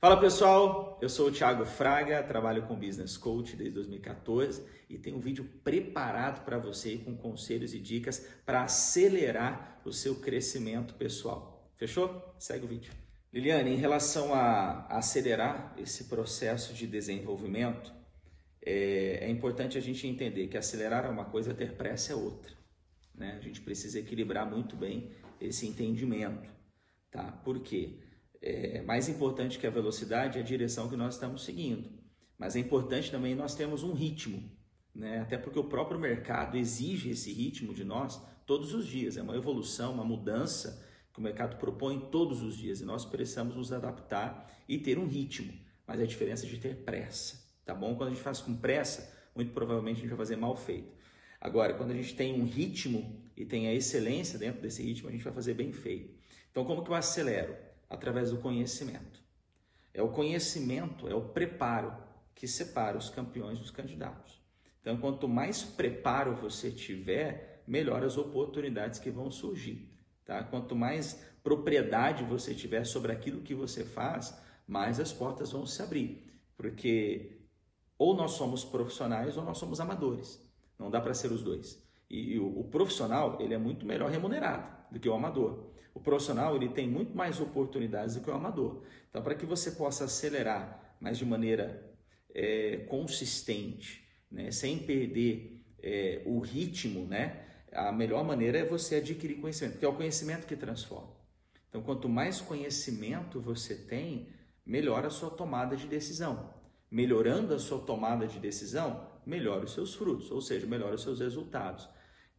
Fala pessoal, eu sou o Thiago Fraga, trabalho com Business Coach desde 2014 e tenho um vídeo preparado para você com conselhos e dicas para acelerar o seu crescimento pessoal. Fechou? Segue o vídeo. Liliane, em relação a acelerar esse processo de desenvolvimento, é, é importante a gente entender que acelerar é uma coisa, ter pressa é outra. Né? A gente precisa equilibrar muito bem esse entendimento. Tá? Por quê? É, mais importante que a velocidade é a direção que nós estamos seguindo. Mas é importante também nós termos um ritmo, né? até porque o próprio mercado exige esse ritmo de nós todos os dias. É uma evolução, uma mudança que o mercado propõe todos os dias e nós precisamos nos adaptar e ter um ritmo. Mas a diferença é de ter pressa, tá bom? Quando a gente faz com pressa, muito provavelmente a gente vai fazer mal feito. Agora, quando a gente tem um ritmo e tem a excelência dentro desse ritmo, a gente vai fazer bem feito. Então, como que eu acelero? Através do conhecimento. É o conhecimento, é o preparo que separa os campeões dos candidatos. Então, quanto mais preparo você tiver, melhor as oportunidades que vão surgir. Tá? Quanto mais propriedade você tiver sobre aquilo que você faz, mais as portas vão se abrir. Porque ou nós somos profissionais ou nós somos amadores. Não dá para ser os dois. E, o, o, profissional, ele é muito melhor remunerado do que o amador. O profissional, ele tem muito mais oportunidades do que o amador. Então, para que você possa acelerar, mas de maneira é, consistente, né, sem perder é, o ritmo, né, a melhor maneira é você adquirir conhecimento, porque é o conhecimento que transforma. Então, quanto mais conhecimento você tem, melhor a sua tomada de decisão. Melhorando a sua tomada de decisão, melhora os seus frutos, ou seja, melhora os seus resultados.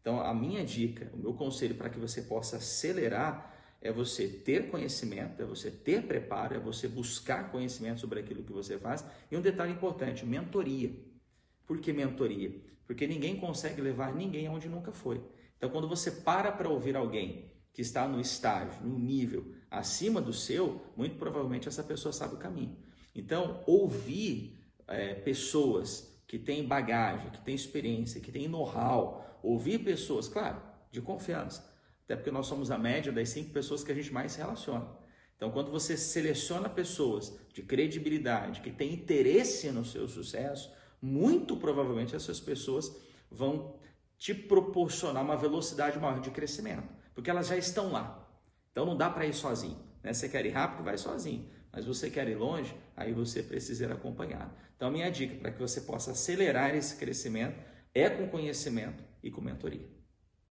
Então, a minha dica, o meu conselho para que você possa acelerar é você ter conhecimento, é você ter preparo, é você buscar conhecimento sobre aquilo que você faz. E um detalhe importante, mentoria. Por que mentoria? Porque ninguém consegue levar ninguém aonde nunca foi. Então, quando você para para ouvir alguém que está no estágio, no nível acima do seu, muito provavelmente essa pessoa sabe o caminho. Então, ouvir é, pessoas que têm bagagem, que têm experiência, que têm know-how, ouvir pessoas, claro, de confiança. Até porque nós somos a média das cinco pessoas que a gente mais se relaciona. Então, quando você seleciona pessoas de credibilidade, que têm interesse no seu sucesso, muito provavelmente essas pessoas vão te proporcionar uma velocidade maior de crescimento, porque elas já estão lá. Então, não dá para ir sozinho. Né? Você quer ir rápido, vai sozinho. Mas você quer ir longe, aí você precisa ir acompanhado. Então, minha dica para que você possa acelerar esse crescimento é com conhecimento e com mentoria.